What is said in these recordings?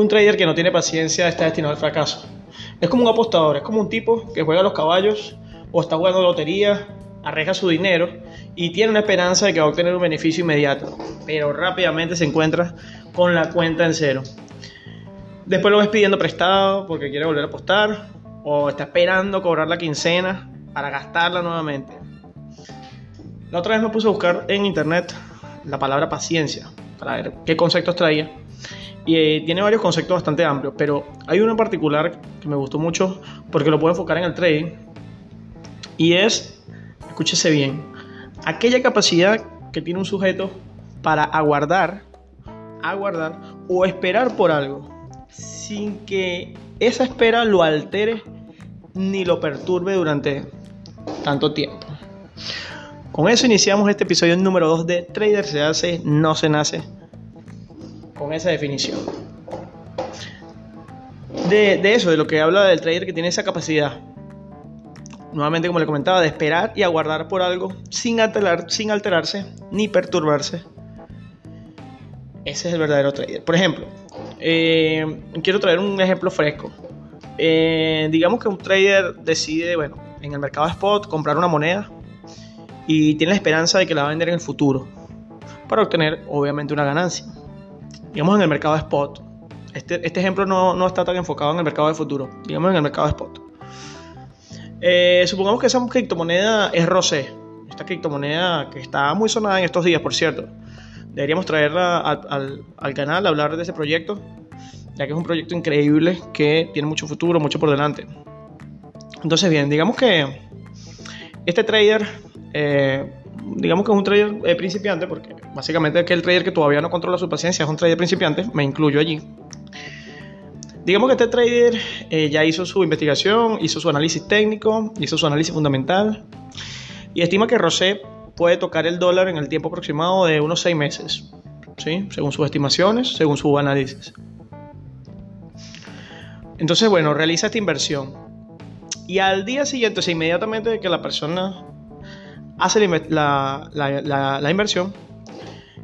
un trader que no tiene paciencia está destinado al fracaso. Es como un apostador, es como un tipo que juega a los caballos o está jugando lotería, arriesga su dinero y tiene una esperanza de que va a obtener un beneficio inmediato, pero rápidamente se encuentra con la cuenta en cero. Después lo ves pidiendo prestado porque quiere volver a apostar o está esperando cobrar la quincena para gastarla nuevamente. La otra vez me puse a buscar en internet la palabra paciencia para ver qué conceptos traía. Y eh, tiene varios conceptos bastante amplios, pero hay uno en particular que me gustó mucho porque lo puedo enfocar en el trading. Y es, escúchese bien, aquella capacidad que tiene un sujeto para aguardar, aguardar o esperar por algo sin que esa espera lo altere ni lo perturbe durante tanto tiempo. Con eso iniciamos este episodio número 2 de Trader se hace, no se nace, con esa definición. De, eso, de lo que habla del trader que tiene esa capacidad, nuevamente como le comentaba, de esperar y aguardar por algo sin, alterar, sin alterarse ni perturbarse. Ese es el verdadero trader. Por ejemplo, eh, quiero traer un ejemplo fresco. Eh, digamos que un trader decide, bueno, en el mercado spot comprar una moneda y tiene la esperanza de que la va a vender en el futuro para obtener obviamente una ganancia. Digamos en el mercado spot. Este, este ejemplo no, no, está tan enfocado en el mercado de futuro, digamos en el mercado spot. Eh, supongamos que esa criptomoneda es Rosé, esta criptomoneda que está muy sonada en estos días, por cierto. Deberíamos traerla al, al canal, hablar de ese proyecto, ya que es un proyecto increíble que tiene mucho futuro, mucho por delante. Entonces, bien, digamos que este trader, eh, digamos que es un trader eh, principiante, porque básicamente es el trader que todavía no controla su paciencia es un trader principiante, me incluyo allí. Digamos que este trader eh, ya hizo su investigación, hizo su análisis técnico, hizo su análisis fundamental y estima que Rosé puede tocar el dólar en el tiempo aproximado de unos 6 meses, ¿sí? según sus estimaciones, según su análisis. Entonces, bueno, realiza esta inversión. Y al día siguiente, o sea, inmediatamente de que la persona hace la, la, inversión,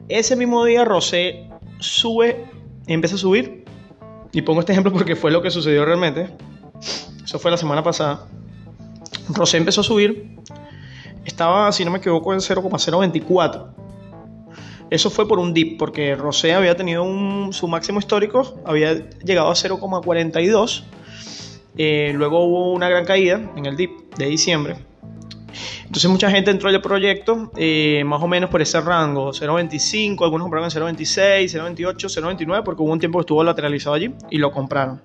ese mismo día Rosé sube, empieza a subir. Y pongo este ejemplo porque fue lo que sucedió realmente. Eso fue la semana pasada. Rosé empezó a subir. Estaba, si no me equivoco, en 0,024. Eso fue por un dip, porque Rosé había tenido su máximo histórico, había llegado a 0,42. Eh, luego hubo una gran caída en el dip de diciembre. Entonces mucha gente entró al proyecto eh, más o menos por ese rango, 0.25, algunos compraron en 0.26, 0.28, 0.29, porque hubo un tiempo que estuvo lateralizado allí y lo compraron.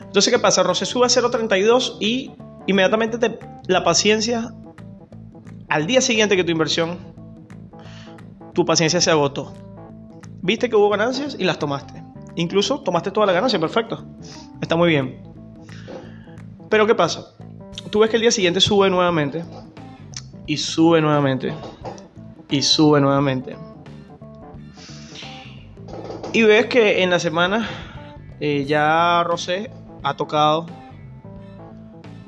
Entonces, ¿qué pasa? Rosé sube a 0.32 y inmediatamente la paciencia, al día siguiente que tu inversión tu paciencia se agotó. Viste que hubo ganancias y las tomaste. Incluso tomaste toda la ganancia, perfecto. Está muy bien. Pero ¿qué pasa? Tú ves que el día siguiente sube nuevamente. Y sube nuevamente. Y sube nuevamente. Y ves que en la semana eh, ya Rosé ha tocado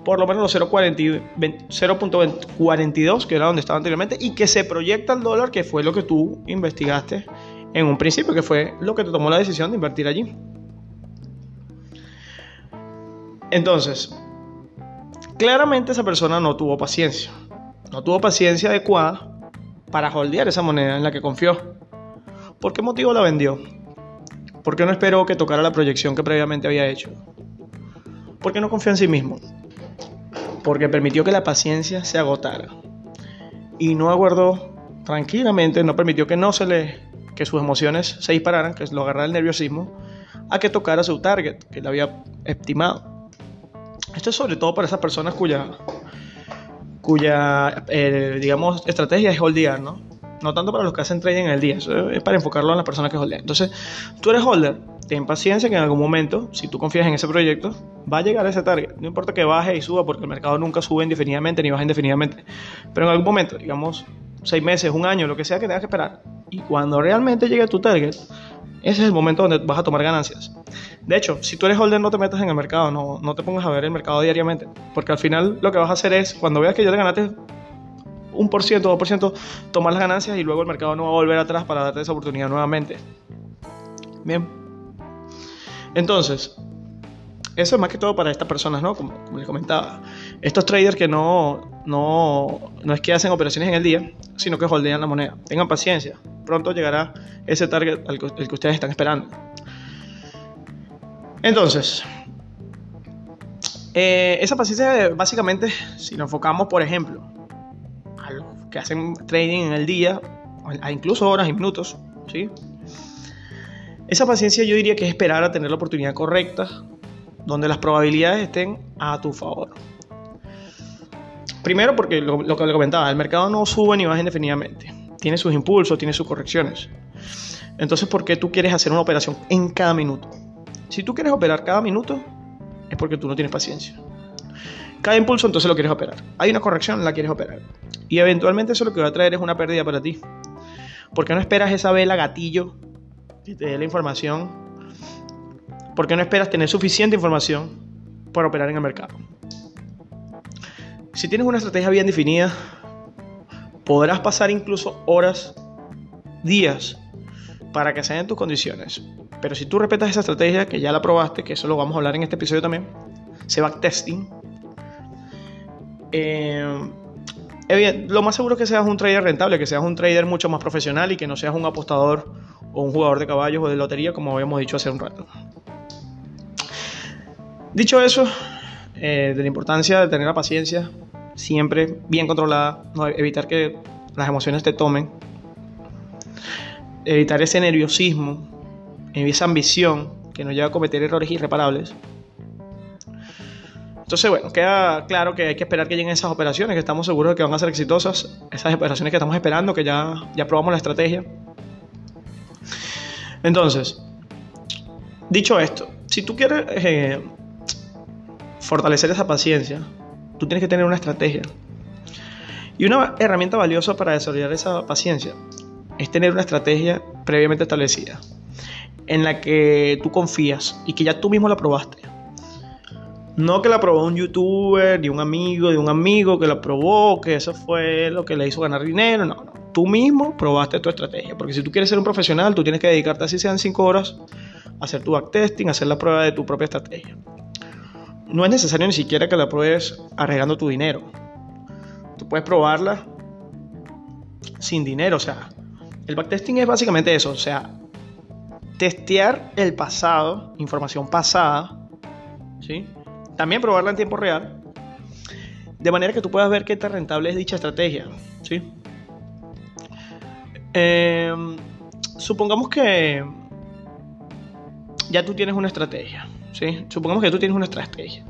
por lo menos los 0.42, que era donde estaba anteriormente, y que se proyecta el dólar, que fue lo que tú investigaste en un principio, que fue lo que te tomó la decisión de invertir allí. Entonces, claramente esa persona no tuvo paciencia. No tuvo paciencia adecuada para holdear esa moneda en la que confió. ¿Por qué motivo la vendió? ¿Por qué no esperó que tocara la proyección que previamente había hecho? ¿Por qué no confió en sí mismo? porque permitió que la paciencia se agotara y no aguardó tranquilamente, no permitió que no se le que sus emociones se dispararan, que lo agarrara el nerviosismo, a que tocara su target, que le había estimado. Esto es sobre todo para esas personas cuya, cuya eh, digamos, estrategia es holdear, ¿no? No tanto para los que hacen trading en el día, eso es para enfocarlo en las personas que holdean. Entonces, tú eres holder, ten paciencia que en algún momento, si tú confías en ese proyecto, va a llegar a ese target. No importa que baje y suba, porque el mercado nunca sube indefinidamente ni baja indefinidamente. Pero en algún momento, digamos, seis meses, un año, lo que sea que tengas que esperar. Y cuando realmente llegue a tu target, ese es el momento donde vas a tomar ganancias. De hecho, si tú eres holder, no te metas en el mercado, no, no te pongas a ver el mercado diariamente. Porque al final lo que vas a hacer es, cuando veas que ya te ganaste un por ciento, dos por ciento, tomar las ganancias y luego el mercado no va a volver atrás para darte esa oportunidad nuevamente. Bien. Entonces, eso es más que todo para estas personas, ¿no? Como, les comentaba. Estos traders que no, no, no es que hacen operaciones en el día, sino que holdean la moneda. Tengan paciencia. Pronto llegará ese target al el que ustedes están esperando. Entonces, eh, esa paciencia básicamente, si nos enfocamos, por ejemplo, a los que hacen trading en el día, a incluso horas y minutos, ¿sí? Esa paciencia yo diría que es esperar a tener la oportunidad correcta, donde las probabilidades estén a tu favor. Primero porque lo, lo que le comentaba, el mercado no sube ni baja indefinidamente. Tiene sus impulsos, tiene sus correcciones. Entonces, ¿por qué tú quieres hacer una operación en cada minuto? Si tú quieres operar cada minuto, es porque tú no tienes paciencia. Cada impulso entonces lo quieres operar. Hay una corrección, la quieres operar. Y eventualmente eso lo que va a traer es una pérdida para ti. ¿Por qué no esperas esa vela gatillo que te dé la información? ¿Por qué no esperas tener suficiente información para operar en el mercado? Si tienes una estrategia bien definida, podrás pasar incluso horas, días, para que sean tus condiciones. Pero si tú respetas esa estrategia, que ya la probaste, que eso lo vamos a hablar en este episodio también, se backtesting, eh, lo más seguro es que seas un trader rentable, que seas un trader mucho más profesional y que no seas un apostador o un jugador de caballos o de lotería, como habíamos dicho hace un rato. Dicho eso, eh, de la importancia de tener la paciencia siempre bien controlada, evitar que las emociones te tomen, evitar ese nerviosismo, esa ambición que nos lleva a cometer errores irreparables. Entonces, bueno, queda claro que hay que esperar que lleguen esas operaciones, que estamos seguros de que van a ser exitosas, esas operaciones que estamos esperando, que ya, ya probamos la estrategia. Entonces, dicho esto, si tú quieres eh, fortalecer esa paciencia, tú tienes que tener una estrategia. Y una herramienta valiosa para desarrollar esa paciencia es tener una estrategia previamente establecida, en la que tú confías y que ya tú mismo la probaste. No que la probó un youtuber, de un amigo, de un amigo que la probó, que eso fue lo que le hizo ganar dinero. No, no. Tú mismo probaste tu estrategia. Porque si tú quieres ser un profesional, tú tienes que dedicarte, así sean 5 horas, a hacer tu backtesting, a hacer la prueba de tu propia estrategia. No es necesario ni siquiera que la pruebes arriesgando tu dinero. Tú puedes probarla sin dinero. O sea, el backtesting es básicamente eso. O sea, testear el pasado, información pasada, ¿sí? También probarla en tiempo real, de manera que tú puedas ver qué tan rentable es dicha estrategia, ¿sí? Em, supongamos que ya tú tienes una estrategia, ¿sí? Supongamos que tú tienes una estrategia.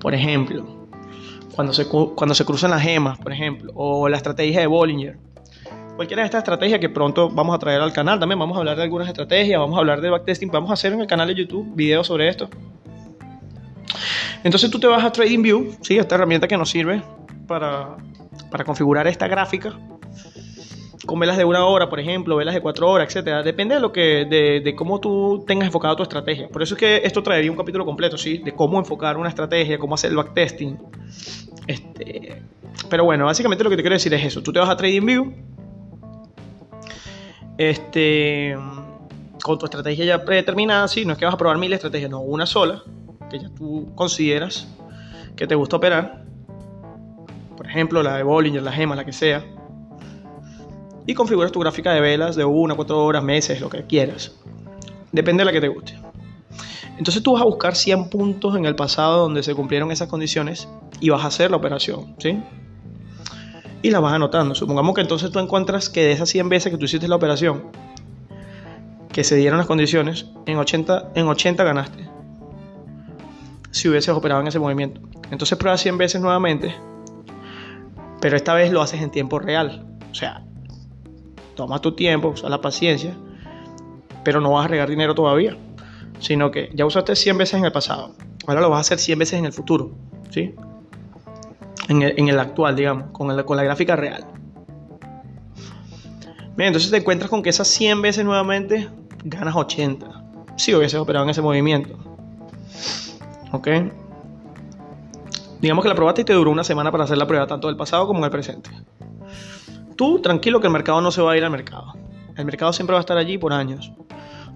Por ejemplo, cuando se, cuando se cruzan las gemas, por ejemplo, o la estrategia de Bollinger cualquiera de estas estrategias que pronto vamos a traer al canal. También vamos a hablar de algunas estrategias, vamos a hablar de backtesting, vamos a hacer en el canal de YouTube videos sobre esto. Entonces tú te vas a TradingView, ¿sí? esta herramienta que nos sirve para, para configurar esta gráfica con velas de una hora, por ejemplo, velas de cuatro horas, etcétera. Depende de lo que, de, de, cómo tú tengas enfocado tu estrategia. Por eso es que esto traería un capítulo completo, sí, de cómo enfocar una estrategia, cómo hacer el backtesting. Este, pero bueno, básicamente lo que te quiero decir es eso. Tú te vas a TradingView este, con tu estrategia ya predeterminada, sí, no es que vas a probar mil estrategias, no, una sola, que ya tú consideras que te gusta operar. Por ejemplo, la de Bollinger, la gema, la que sea. Y configuras tu gráfica de velas de una, cuatro horas, meses, lo que quieras. Depende de la que te guste. Entonces tú vas a buscar 100 puntos en el pasado donde se cumplieron esas condiciones y vas a hacer la operación, ¿sí? Y la vas anotando. Supongamos que entonces tú encuentras que de esas 100 veces que tú hiciste la operación, que se dieron las condiciones, en 80, en 80 ganaste. Si hubieses operado en ese movimiento. Entonces pruebas 100 veces nuevamente, pero esta vez lo haces en tiempo real. O sea, toma tu tiempo, usa la paciencia, pero no vas a regar dinero todavía, sino que ya usaste 100 veces en el pasado, ahora lo vas a hacer 100 veces en el futuro, ¿sí? En el, actual, digamos, con, con la gráfica real. Bien, entonces te encuentras con que esas 100 veces nuevamente ganas 80. Si hubieses operado en ese movimiento. ¿Ok? Digamos que la probaste y te duró una semana para hacer la prueba, tanto del pasado como del presente. Tú tranquilo que el mercado no se va a ir al mercado. El mercado siempre va a estar allí por años.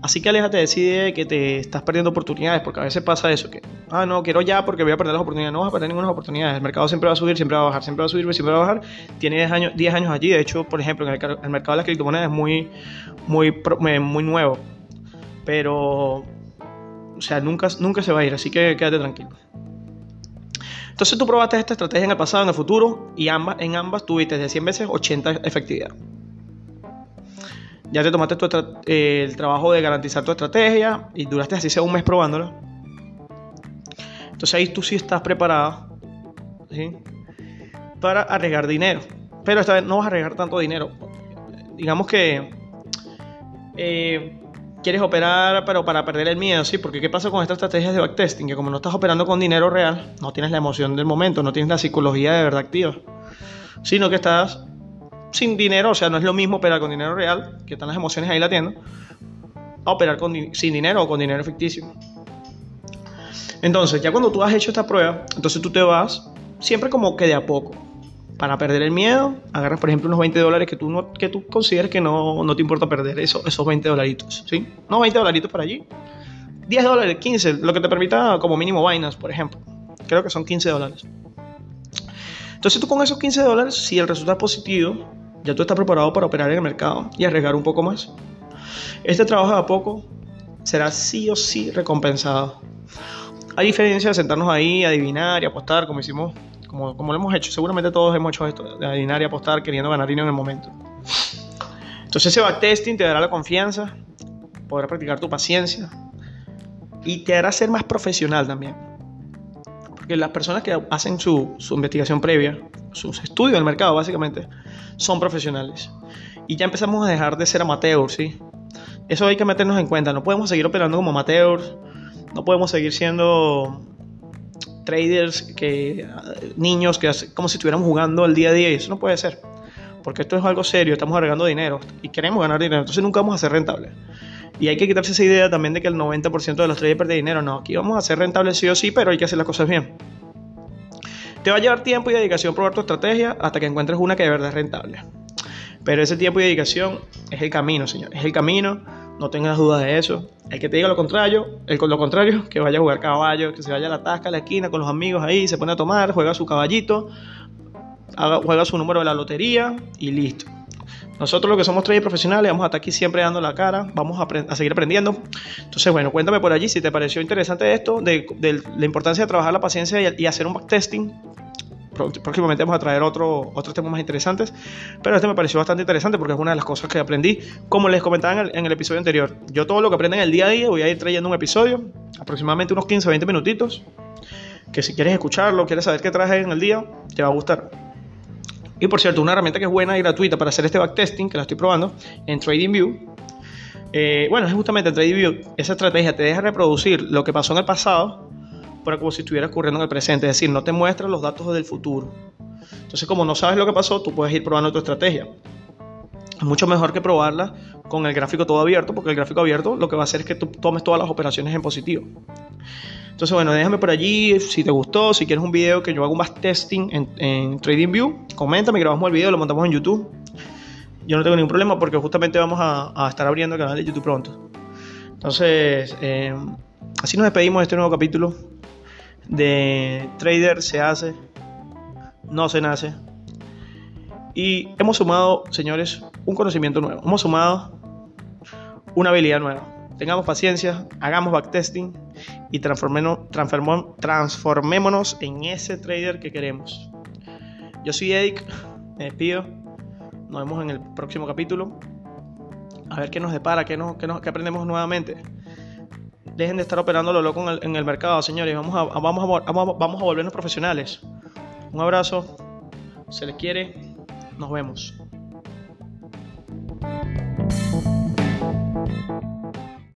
Así que aléjate de esa que te estás perdiendo oportunidades, porque a veces pasa eso, que, ah, no, quiero ya porque voy a perder las oportunidades. No vas a perder ninguna oportunidad. El mercado siempre va a subir, siempre va a bajar, siempre va a subir, siempre va a bajar. Tiene 10 años, 10 años allí. De hecho, por ejemplo, en el, mercado de las criptomonedas es muy, muy, muy nuevo. Pero, o sea, nunca, nunca se va a ir, así que quédate tranquilo. Entonces tú probaste esta estrategia en el pasado, en el futuro, y ambas, en ambas tuviste de 100 veces 80 efectividad. Ya te tomaste eh, el trabajo de garantizar tu estrategia y duraste así sea un mes probándola. Entonces ahí tú sí estás preparado para arriesgar dinero. Pero esta vez no vas a arriesgar tanto dinero. Digamos que eh, quieres operar, pero para perder el miedo, ¿sí? Porque ¿qué pasa con estas estrategias de backtesting? Que como no estás operando con dinero real, no tienes la emoción del momento, no tienes la psicología de verdad activa, sino que estás sin dinero, o sea, no es lo mismo operar con dinero real, que están las emociones ahí latiendo, a operar con, sin dinero o con dinero ficticio. Entonces, ya cuando tú has hecho esta prueba, entonces tú te vas siempre como que de a poco para perder el miedo, agarras por ejemplo unos 20 dólares que tú, no, que tú consideres que no, no te importa perder eso, esos 20 dolaritos, ¿sí? No 20 dolaritos para allí. 10 dólares, 15, lo que te permita como mínimo Binance, por ejemplo. Creo que son 15 dólares. Entonces tú con esos 15 dólares, si el resultado es positivo, ya tú estás preparado para operar en el mercado y arriesgar un poco más. Este trabajo de a poco será sí o sí recompensado. A diferencia de sentarnos ahí, adivinar y apostar, como hicimos como, como lo hemos hecho. Seguramente todos hemos hecho esto, de adivinar y apostar queriendo ganar dinero en el momento. Entonces ese backtesting te dará la confianza, podrás practicar tu paciencia y te hará ser más profesional también. Porque las personas que hacen su, su investigación previa, sus estudios del mercado básicamente, son profesionales. Y ya empezamos a dejar de ser amateurs, ¿sí? Eso hay que meternos en cuenta. No podemos seguir operando como amateurs. No podemos seguir siendo traders, que niños, que como si estuviéramos jugando el día a día y eso no puede ser. Porque esto es algo serio, estamos agregando dinero y queremos ganar dinero, entonces nunca vamos a ser rentables. Y hay que quitarse esa idea también de que el 90% de los traders pierde dinero. No, aquí vamos a ser rentables sí o sí, pero hay que hacer las cosas bien. Te va a llevar tiempo y dedicación probar tu estrategia hasta que encuentres una que de verdad es rentable. Pero ese tiempo y dedicación es el camino, señor. Es el camino no tengas dudas de eso. El que te diga lo contrario, el con lo contrario, que vaya a jugar caballo, que se vaya a la tasca, a la esquina con los amigos ahí, se pone a tomar, juega su caballito, juega su número de la lotería y listo. Nosotros los que somos traders profesionales vamos a estar aquí siempre dando la cara, vamos a, seguir aprendiendo. Entonces, bueno, cuéntame por allí si te pareció interesante esto, de, la importancia de trabajar la paciencia y, hacer un backtesting próximamente vamos a traer otro, otros temas más interesantes, pero este me pareció bastante interesante porque es una de las cosas que aprendí, como les comentaba en el, episodio anterior. Yo todo lo que aprendo en el día a día voy a ir trayendo un episodio, aproximadamente unos 15 o 20 minutitos, que si quieres escucharlo, quieres saber qué traje en el día, te va a gustar. Y por cierto, una herramienta que es buena y gratuita para hacer este backtesting, que la estoy probando en TradingView. Eh, bueno, es justamente TradingView. Esa estrategia te deja reproducir lo que pasó en el pasado pero como si estuviera ocurriendo en el presente, es decir, no te muestra los datos del futuro. Entonces, como no sabes lo que pasó, tú puedes ir probando tu estrategia. Es mucho mejor que probarla con el gráfico todo abierto, porque el gráfico abierto lo que va a hacer es que tú tomes todas las operaciones en positivo. Entonces, bueno, déjame por allí si te gustó, si quieres un video que yo haga un backtesting en, en TradingView, coméntame, grabamos el video, lo montamos en YouTube. Yo no tengo ningún problema porque justamente vamos a, estar abriendo el canal de YouTube pronto. Entonces, eh, así nos despedimos de este nuevo capítulo de trader se hace, no se nace. Y hemos sumado, señores, un conocimiento nuevo. Hemos sumado una habilidad nueva. Tengamos paciencia, hagamos backtesting y transformémonos en ese trader que queremos. Yo soy Eric, me despido. Nos vemos en el próximo capítulo. A ver qué nos depara, qué, nos, qué, nos, qué aprendemos nuevamente. Dejen de estar operando lo loco en el, mercado, señores. Vamos a, vamos, a, vamos a volvernos profesionales. Un abrazo. Se les quiere. Nos vemos.